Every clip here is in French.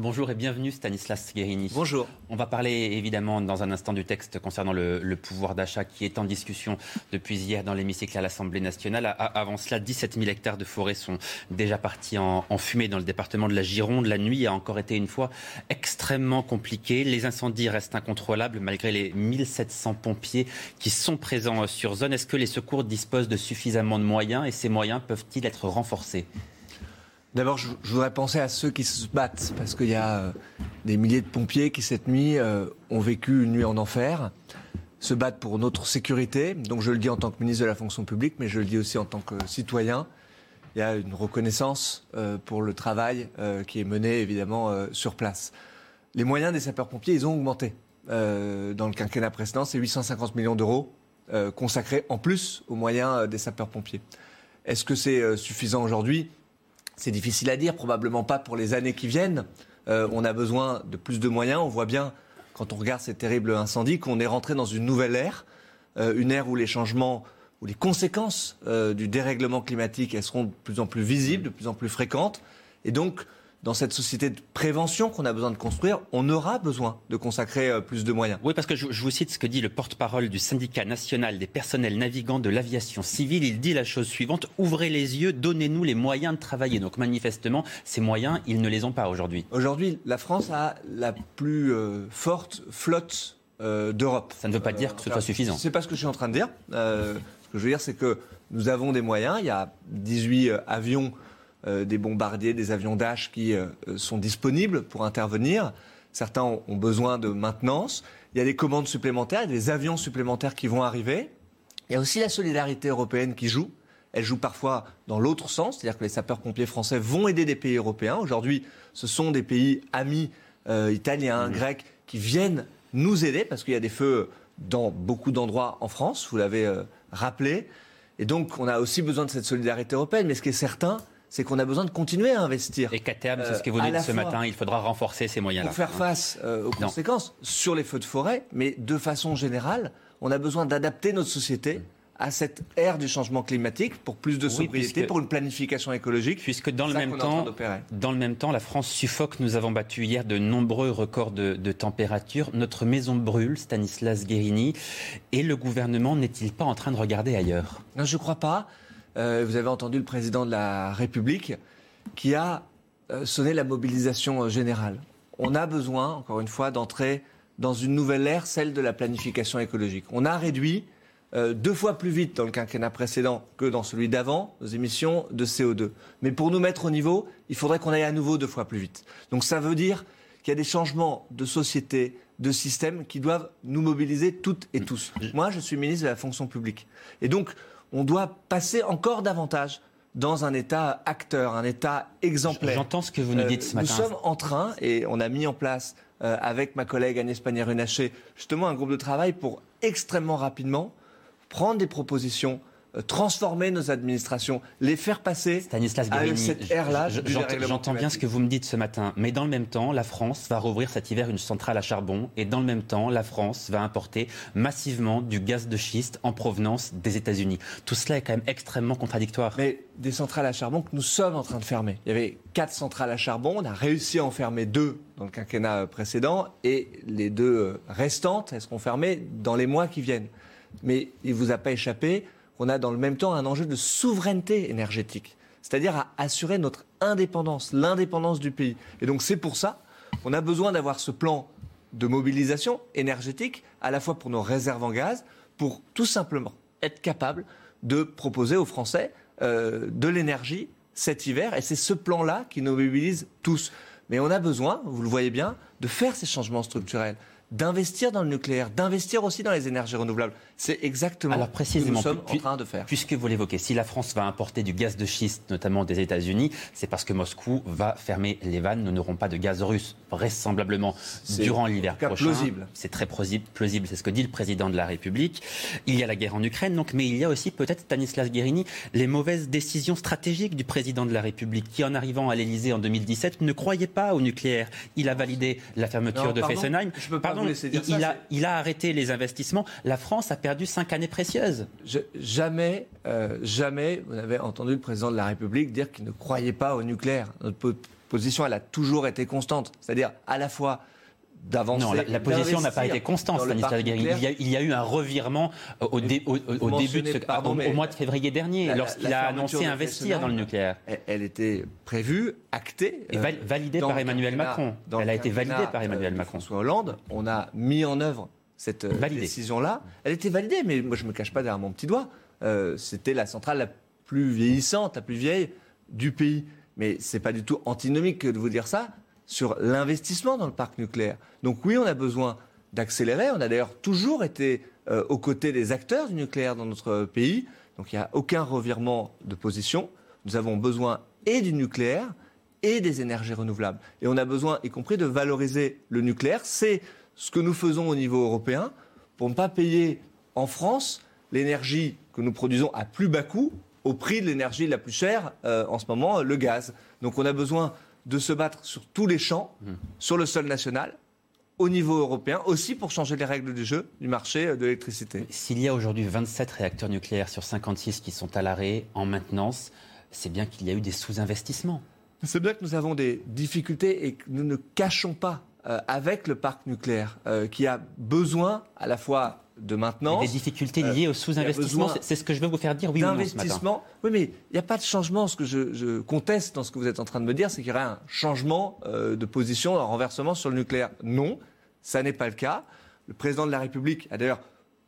Bonjour et bienvenue Stanislas Guérini. Bonjour. On va parler évidemment dans un instant du texte concernant le, le pouvoir d'achat qui est en discussion depuis hier dans l'hémicycle à l'Assemblée nationale. A- avant cela, 17 000 hectares de forêt sont déjà partis en, en fumée dans le département de la Gironde. La nuit a encore été une fois extrêmement compliquée. Les incendies restent incontrôlables malgré les 1700 pompiers qui sont présents sur zone. Est-ce que les secours disposent de suffisamment de moyens et ces moyens peuvent-ils être renforcés? D'abord, je, voudrais penser à ceux qui se battent, parce qu'il y a euh, des milliers de pompiers qui, cette nuit, euh, ont vécu une nuit en enfer, se battent pour notre sécurité. Donc, je le dis en tant que ministre de la fonction publique, mais je le dis aussi en tant que citoyen. Il y a une reconnaissance euh, pour le travail qui est mené, évidemment, sur place. Les moyens des sapeurs-pompiers, ils ont augmenté. Dans le quinquennat précédent, c'est 850 millions d'euros consacrés en plus aux moyens des sapeurs-pompiers. Est-ce que c'est suffisant aujourd'hui? C'est difficile à dire, probablement pas pour les années qui viennent. Euh, on a besoin de plus de moyens. On voit bien, quand on regarde ces terribles incendies, qu'on est rentré dans une nouvelle ère, euh, une ère où les changements, où les conséquences euh, du dérèglement climatique, elles seront de plus en plus visibles, de plus en plus fréquentes. Et donc, dans cette société de prévention qu'on a besoin de construire, on aura besoin de consacrer euh, plus de moyens. Oui, parce que je, je vous cite ce que dit le porte-parole du syndicat national des personnels navigants de l'aviation civile. Il dit la chose suivante ouvrez les yeux, donnez-nous les moyens de travailler. Donc, manifestement, ces moyens, ils ne les ont pas aujourd'hui. Aujourd'hui, la France a la plus euh, forte flotte euh, d'Europe. Ça ne veut pas dire que ce soit suffisant. C'est pas ce que je suis en train de dire. Ce que je veux dire, c'est que nous avons des moyens. Il y a 18 euh, avions, des bombardiers, des avions Dash qui euh, sont disponibles pour intervenir. Certains ont, besoin de maintenance. Il y a des commandes supplémentaires, il y a des avions supplémentaires qui vont arriver. Il y a aussi la solidarité européenne qui joue. Elle joue parfois dans l'autre sens, c'est-à-dire que les sapeurs-pompiers français vont aider des pays européens. Aujourd'hui, ce sont des pays amis euh, italiens, grecs, qui viennent nous aider parce qu'il y a des feux dans beaucoup d'endroits en France, vous l'avez euh, rappelé. Et donc, on a aussi besoin de cette solidarité européenne. Mais ce qui est certain, c'est qu'on a besoin de continuer à investir Et qu'à terme, c'est Euh, ce que vous dites ce matin, il faudra renforcer ces moyens-là. pour faire face euh, aux conséquences sur les feux de forêt. Mais de façon générale, on a besoin d'adapter notre société à cette ère du changement climatique pour plus de Oui, sobriété, puisque- pour une planification écologique. Puisque dans le même temps, dans le même temps, la France suffoque. Nous avons battu hier de nombreux records de, de température. Notre maison brûle, Stanislas Guérini, et le gouvernement n'est-il pas en train de regarder ailleurs? Non, je ne crois pas. Euh, vous avez entendu le président de la République qui a euh, sonné la mobilisation euh, générale. On a besoin, encore une fois, d'entrer dans une nouvelle ère, celle de la planification écologique. On a réduit euh, deux fois plus vite dans le quinquennat précédent que dans celui d'avant nos émissions de CO2. Mais pour nous mettre au niveau, il faudrait qu'on aille à nouveau deux fois plus vite. Donc ça veut dire qu'il y a des changements de société, de système qui doivent nous mobiliser toutes et tous. Moi, je suis ministre de la fonction publique. Et donc, on doit passer encore davantage dans un État acteur, un État exemplaire. J'entends ce que vous nous dites ce Euh, matin. Nous sommes en train, et on a mis en place euh, avec ma collègue Agnès Pannier-Runacher, justement un groupe de travail pour extrêmement rapidement prendre des propositions, transformer nos administrations, les faire passer Stanislas à cette ère-là j'entends- bien ce que vous me dites ce matin, mais dans le même temps, la France va rouvrir cet hiver une centrale à charbon, et dans le même temps, la France va importer massivement du gaz de schiste en provenance des États-Unis. Tout cela est quand même extrêmement contradictoire. Mais des centrales à charbon que nous sommes en train de fermer. Il y avait quatre centrales à charbon, on a réussi à en fermer deux dans le quinquennat euh, précédent, et les deux euh, restantes, elles seront fermées dans les mois qui viennent. Mais il ne vous a pas échappé qu'on a dans le même temps un enjeu de souveraineté énergétique, c'est-à-dire à assurer notre indépendance, l'indépendance du pays. Et donc c'est pour ça qu'on a besoin d'avoir ce plan de mobilisation énergétique, à la fois pour nos réserves en gaz, pour tout simplement être capable de proposer aux Français euh, de l'énergie cet hiver. Et c'est ce plan-là qui nous mobilise tous. Mais on a besoin, vous le voyez bien, de faire ces changements structurels, d'investir dans le nucléaire, d'investir aussi dans les énergies renouvelables. C'est exactement Alors, précisément, ce que nous sommes en train de faire. Puisque vous l'évoquez, si la France va importer du gaz de schiste, notamment des États-Unis, c'est parce que Moscou va fermer les vannes. Nous n'aurons pas de gaz russe, vraisemblablement, durant l'hiver prochain. plausible. C'est très plausible, c'est ce que dit le président de la République. Il y a la guerre en Ukraine, donc, mais il y a aussi peut-être, Stanislas Guérini, les mauvaises décisions stratégiques du président de la République, qui en arrivant à l'Élysée en 2017 ne croyait pas au nucléaire. Il a validé la fermeture de Fessenheim. Je peux pas vous laisser dire il, ça, a, il a arrêté les investissements. La France a perdu cinq années précieuses. jamais, euh, jamais, vous avez entendu le président de la République dire qu'il ne croyait pas au nucléaire. Notre position, elle a toujours été constante. C'est-à-dire à la fois d'avancer. Non, la, position n'a pas été constante, Stanislas. Il, y a eu un revirement au, début de au, mois de février dernier, lorsqu'il a annoncé investir dans le nucléaire. Elle, était prévue, actée. Et validée par Emmanuel Macron. Elle a été validée par Emmanuel Macron. François Hollande, on a mis en œuvre cette euh, décision-là. Elle était validée, mais moi je ne me cache pas derrière mon petit doigt. Euh, c'était la centrale la plus vieillissante, la plus vieille du pays. Mais ce n'est pas du tout antinomique de vous dire ça sur l'investissement dans le parc nucléaire. Donc oui, on a besoin d'accélérer. On a d'ailleurs toujours été euh, aux côtés des acteurs du nucléaire dans notre pays. Donc il n'y a aucun revirement de position. Nous avons besoin et du nucléaire et des énergies renouvelables. Et on a besoin, y compris, de valoriser le nucléaire. C'est ce que nous faisons au niveau européen pour ne pas payer en France l'énergie que nous produisons à plus bas coût au prix de l'énergie la plus chère euh, en ce moment, le gaz. Donc on a besoin de se battre sur tous les champs, mmh. sur le sol national, au niveau européen, aussi pour changer les règles du jeu du marché de l'électricité. S'il y a aujourd'hui 27 réacteurs nucléaires sur 56 qui sont à l'arrêt, en maintenance, c'est bien qu'il y a eu des sous-investissements. C'est bien que nous avons des difficultés et que nous ne cachons pas euh, avec le parc nucléaire, euh, qui a besoin à la fois de maintenance. Des difficultés liées au sous-investissement, c'est ce que je veux vous faire dire, oui matin. Oui, mais il n'y a pas de changement. Ce que je, conteste dans ce que vous êtes en train de me dire, c'est qu'il y aurait un changement euh, de position, un renversement sur le nucléaire. Non, ça n'est pas le cas. Le président de la République a d'ailleurs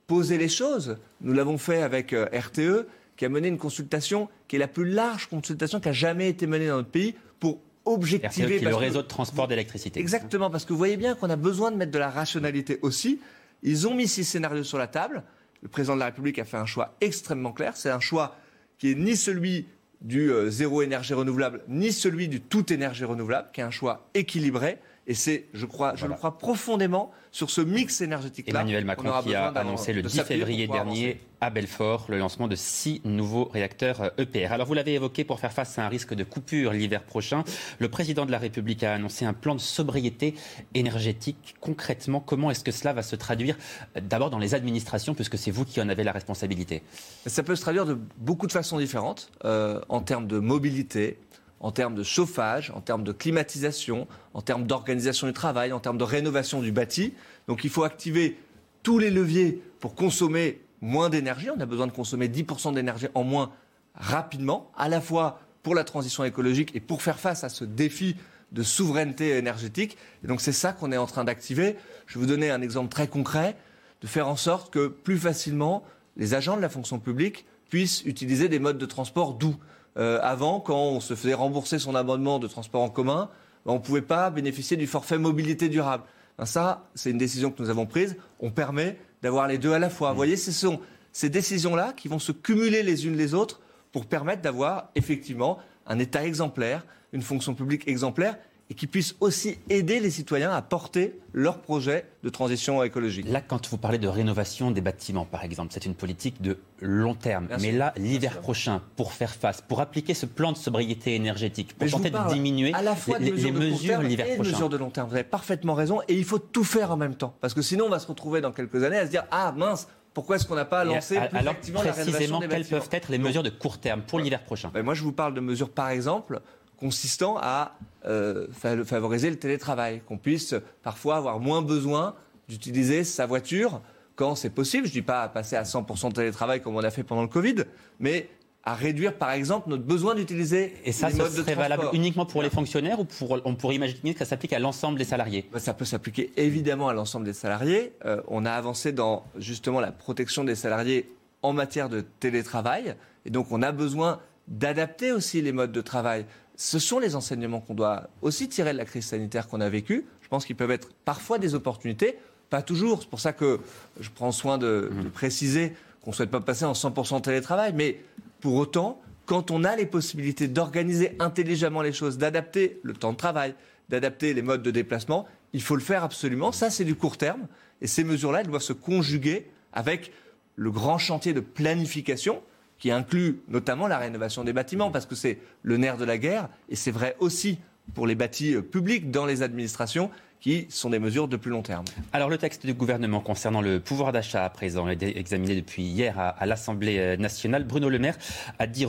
posé les choses. Nous l'avons fait avec euh, RTE, qui a mené une consultation qui est la plus large consultation qui a jamais été menée dans notre pays pour objectiver. RTE, qui est le réseau de transport d'électricité. Exactement, parce que vous voyez bien qu'on a besoin de mettre de la rationalité aussi. Ils ont mis six scénarios sur la table. Le président de la République a fait un choix extrêmement clair. C'est un choix qui est ni celui du euh, zéro énergie renouvelable, ni celui du tout énergie renouvelable, qui est un choix équilibré. Et c'est, je crois, je le crois profondément sur ce mix énergétique-là. Emmanuel Macron qui a annoncé le 10 février dernier à Belfort le lancement de six nouveaux réacteurs EPR. Euh, e Alors vous l'avez évoqué, pour faire face à un risque de coupure l'hiver prochain, le président de la République a annoncé un plan de sobriété énergétique. Concrètement, comment est-ce que cela va se traduire euh, d'abord dans les administrations, puisque c'est vous qui en avez la responsabilité? Ça peut se traduire de beaucoup de façons différentes, euh, en termes de mobilité, en termes de chauffage, en termes de climatisation, en termes d'organisation du travail, en termes de rénovation du bâti. Donc il faut activer tous les leviers pour consommer moins d'énergie. On a besoin de consommer 10% d'énergie en moins rapidement, à la fois pour la transition écologique et pour faire face à ce défi de souveraineté énergétique. Et donc c'est ça qu'on est en train d'activer. Je vais vous donner un exemple très concret, de faire en sorte que plus facilement les agents de la fonction publique puissent utiliser des modes de transport doux. Euh, avant, quand on se faisait rembourser son abonnement de transport en commun, ben, on ne pouvait pas bénéficier du forfait mobilité durable. Ben, ça, c'est une décision que nous avons prise. On permet d'avoir les deux à la fois. Vous voyez, ce sont ces décisions-là qui vont se cumuler les unes les autres pour permettre d'avoir effectivement un État exemplaire, une fonction publique exemplaire et qui puissent aussi aider les citoyens à porter leurs projets de transition écologique. Là, quand vous parlez de rénovation des bâtiments, par exemple, c'est une politique de long terme. Mais là, l'hiver prochain, pour faire face, pour appliquer ce plan de sobriété énergétique, pour tenter de diminuer à la fois les, mesures l'hiver prochain. mesures de long terme. Vous avez parfaitement raison. Et il faut tout faire en même temps. Parce que sinon, on va se retrouver dans quelques années à se dire Ah mince, pourquoi est-ce qu'on n'a pas lancé plus alors, précisément, quelles peuvent être les mesures de court terme pour l'hiver prochain? Ben, Moi, je vous parle de mesures, par exemple, consistant à euh, favoriser le télétravail, qu'on puisse parfois avoir moins besoin d'utiliser sa voiture quand c'est possible. Je ne dis pas à passer à 100% de télétravail comme on a fait pendant le Covid, mais à réduire par exemple notre besoin d'utiliser Et ça, les modes serait valable uniquement pour les fonctionnaires ou pour, on pourrait imaginer que ça s'applique à l'ensemble des salariés? Bah, Ça peut s'appliquer évidemment à l'ensemble des salariés. Euh, on a avancé dans justement la protection des salariés en matière de télétravail. Et donc on a besoin d'adapter aussi les modes de travail ce sont les enseignements qu'on doit aussi tirer de la crise sanitaire qu'on a vécue. Je pense qu'ils peuvent être parfois des opportunités Pas toujours. C'est pour ça que je prends soin de, de préciser qu'on ne souhaite pas passer en 100% télétravail. Mais pour autant, quand on a les possibilités d'organiser intelligemment les choses, d'adapter le temps de travail, d'adapter les modes de déplacement, il faut le faire absolument. Ça, c'est du court terme. Et ces mesures-là, elles doivent se conjuguer avec le grand chantier de planification qui inclut notamment la rénovation des bâtiments, parce que c'est le nerf de la guerre, et c'est vrai aussi pour les bâtis euh, publics dans les administrations qui sont des mesures de plus long terme. Alors le texte du gouvernement concernant le pouvoir d'achat à présent est examiné depuis hier à, l'Assemblée euh, nationale. Bruno Le Maire a dit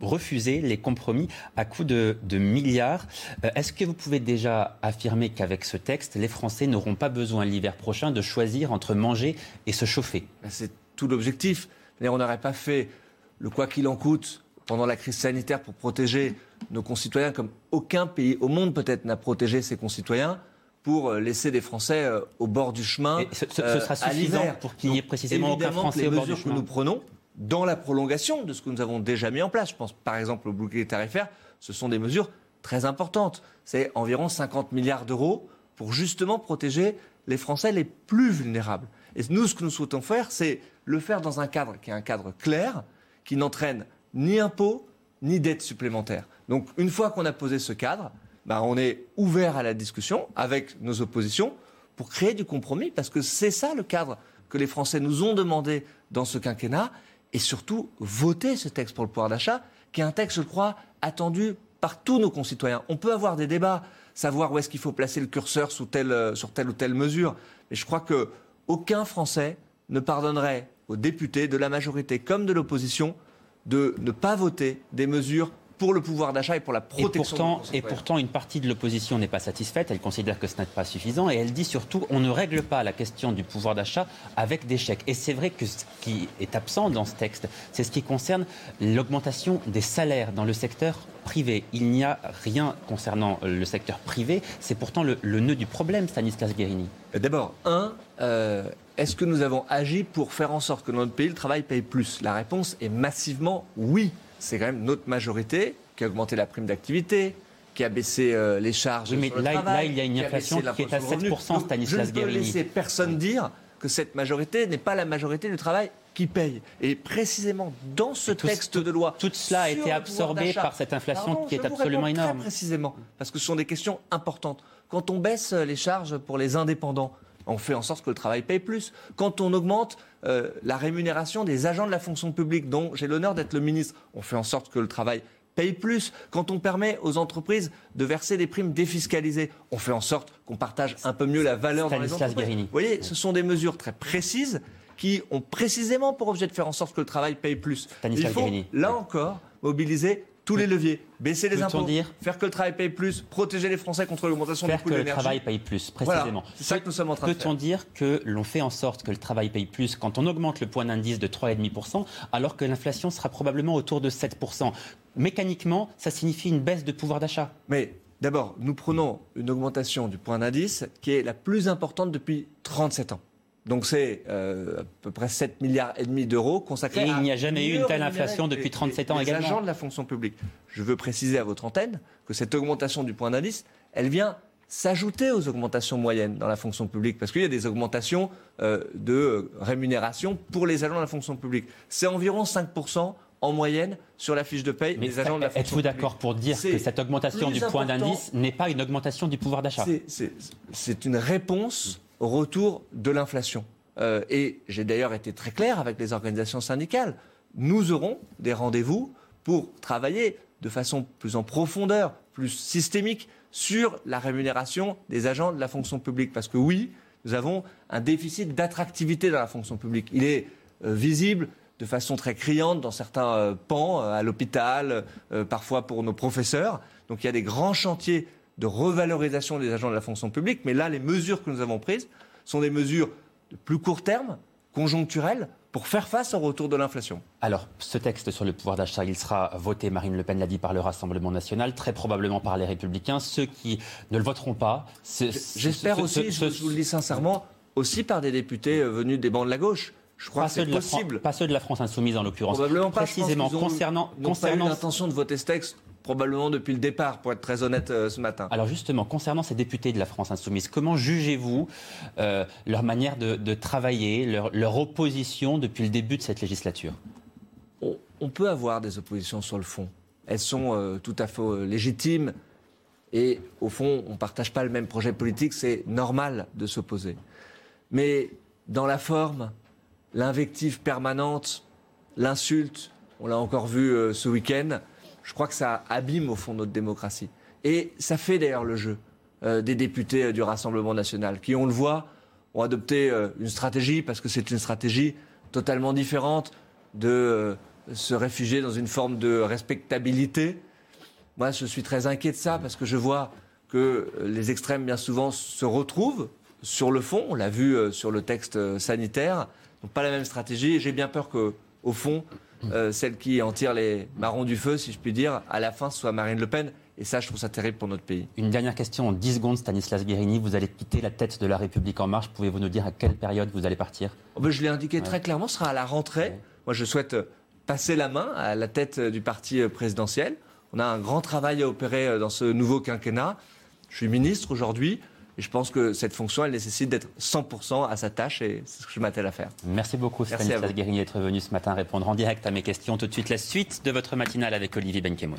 refuser les compromis à coût de, milliards. Euh, est-ce que vous pouvez déjà affirmer qu'avec ce texte, les Français n'auront pas besoin l'hiver prochain de choisir entre manger et se chauffer? Ben, C'est tout l'objectif. On n'aurait pas fait le quoi qu'il en coûte pendant la crise sanitaire pour protéger nos concitoyens comme aucun pays au monde peut-être n'a protégé ses concitoyens pour euh, laisser des Français euh, au bord du chemin. ce, sera suffisant pour qu'il n'y ait précisément aucun Français au bord du chemin. que nous prenons dans la prolongation de ce que nous avons déjà mis en place. Je pense par exemple au bouclier tarifaire, ce sont des mesures très importantes. C'est environ 50 milliards d'euros pour justement protéger les Français les plus vulnérables. Et nous, ce que nous souhaitons faire, c'est le faire dans un cadre qui est un cadre clair, qui n'entraîne ni impôts, ni dettes supplémentaires. Donc une fois qu'on a posé ce cadre, bah, on est ouvert à la discussion avec nos oppositions pour créer du compromis, parce que c'est ça le cadre que les Français nous ont demandé dans ce quinquennat, et surtout voter ce texte pour le pouvoir d'achat, qui est un texte, je crois, attendu par tous nos concitoyens. On peut avoir des débats, savoir où est-ce qu'il faut placer le curseur telle, euh, sur telle ou telle mesure, mais je crois qu'aucun Français ne pardonnerait aux députés de la majorité comme de l'opposition de ne pas voter des mesures pour le pouvoir d'achat et pour la protection. Et pourtant, et pourtant, une partie de l'opposition n'est pas satisfaite. Elle considère que ce n'est pas suffisant et elle dit surtout on ne règle pas la question du pouvoir d'achat avec des chèques. Et c'est vrai que ce qui est absent dans ce texte, c'est ce qui concerne l'augmentation des salaires dans le secteur privé. Il n'y a rien concernant le secteur privé. C'est pourtant le, nœud du problème, Stanislas Guérini. D'abord, un, euh, est-ce que nous avons agi pour faire en sorte que dans notre pays, le travail paye plus? La réponse est massivement oui c'est quand même notre majorité qui a augmenté la prime d'activité, qui a baissé euh, les charges. Oui, mais sur là, le travail, là, il y a une inflation qui, est à 7%, Stanislas Je ne peux laisser personne dire que cette majorité n'est pas la majorité du travail qui paye. Et précisément dans ce texte de loi. Tout cela a été absorbé par cette inflation qui est absolument énorme. Très précisément, parce que ce sont des questions importantes. Quand on baisse les charges pour les indépendants, on fait en sorte que le travail paye plus. Quand on augmente euh, la rémunération des agents de la fonction publique, dont j'ai l'honneur d'être le ministre, on fait en sorte que le travail paye plus. Quand on permet aux entreprises de verser des primes défiscalisées, on fait en sorte qu'on partage un peu mieux la valeur dans les entreprises. Vous voyez, ce sont des mesures très précises qui ont précisément pour objet de faire en sorte que le travail paye plus. Il faut, là encore, mobiliser tous les leviers, baisser les impôts, faire que le travail paye plus, protéger les Français contre l'augmentation du coût de l'énergie. Faire que le travail paye plus, précisément. c'est ça que nous sommes en train de faire. Peut-on dire que l'on fait en sorte que le travail paye plus quand on augmente le point d'indice de 3,5%, alors que l'inflation sera probablement autour de 7% Mécaniquement, ça signifie une baisse de pouvoir d'achat. Mais d'abord, nous prenons une augmentation du point d'indice qui est la plus importante depuis 37 ans. Donc c'est euh, à peu près 7 milliards et demi d'euros consacrés. Et il n'y a jamais eu une telle inflation depuis 37 ans également. Les agents de la fonction publique. Je veux préciser à votre antenne que cette augmentation du point d'indice, elle vient s'ajouter aux augmentations moyennes dans la fonction publique, parce qu'il y a des augmentations euh, de rémunération pour les agents de la fonction publique. C'est environ 5% en moyenne sur la fiche de paye des agents de la fonction Êtes-vous d'accord pour dire que cette augmentation du point d'indice n'est pas une augmentation du pouvoir d'achat? C'est une réponse retour de l'inflation. Euh, et j'ai d'ailleurs été très clair avec les organisations syndicales. Nous aurons des rendez-vous pour travailler de façon plus en profondeur, plus systémique sur la rémunération des agents de la fonction publique. Parce que oui, nous avons un déficit d'attractivité dans la fonction publique. Il est euh, visible de façon très criante dans certains euh, pans, à l'hôpital, parfois pour nos professeurs. Donc il y a des grands chantiers de revalorisation des agents de la fonction publique. Mais là, les mesures que nous avons prises sont des mesures de plus court terme, conjoncturelles, pour faire face au retour de l'inflation. Alors, ce texte sur le pouvoir d'achat, il sera voté, Marine Le Pen l'a dit, par le Rassemblement national, très probablement par les Républicains. Ceux qui ne le voteront pas... J'espère aussi, je vous le dis sincèrement, aussi par des députés euh, venus des bancs de la gauche. Je crois pas que c'est possible. Pas ceux de la France insoumise en l'occurrence. Probablement pas. Précisément, concernant, concernant... pas eu l'intention de voter ce texte probablement depuis le départ, pour être très honnête euh, ce matin. Alors justement, concernant ces députés de la France insoumise, comment jugez-vous euh, leur manière de, travailler, leur, opposition depuis le début de cette législature? On, peut avoir des oppositions sur le fond. Elles sont euh, tout à fait légitimes. Et au fond, on ne partage pas le même projet politique, c'est normal de s'opposer. Mais dans la forme, l'invective permanente, l'insulte, on l'a encore vu ce week-end, je crois que ça abîme au fond notre démocratie. Et ça fait d'ailleurs le jeu euh, des députés euh, du Rassemblement national, qui, on le voit, ont adopté une stratégie, parce que c'est une stratégie totalement différente de se réfugier dans une forme de respectabilité. Moi, je suis très inquiet de ça, parce que je vois que les extrêmes, bien souvent, se retrouvent sur le fond. On l'a vu sur le texte sanitaire. Donc, pas la même stratégie. J'ai bien peur que, au fond, euh, celle qui en tire les marrons du feu, si je puis dire, à la fin, soit Marine Le Pen. Et ça, je trouve ça terrible pour notre pays. Une dernière question en 10 secondes, Stanislas Guérini. Vous allez quitter la tête de la République En Marche. Pouvez-vous nous dire à quelle période vous allez partir? Oh, ben, Je l'ai indiqué très clairement, ce sera à la rentrée. Moi, je souhaite euh, passer la main à la tête euh, du parti présidentiel. On a un grand travail à opérer dans ce nouveau quinquennat. Je suis ministre aujourd'hui. Et je pense que cette fonction, elle nécessite d'être 100% à sa tâche et c'est ce que je m'attelle à faire. Merci beaucoup Stanislas Guérini d'être venu ce matin répondre en direct à mes questions. Tout de suite la suite de votre matinale avec Olivier Benkemoun.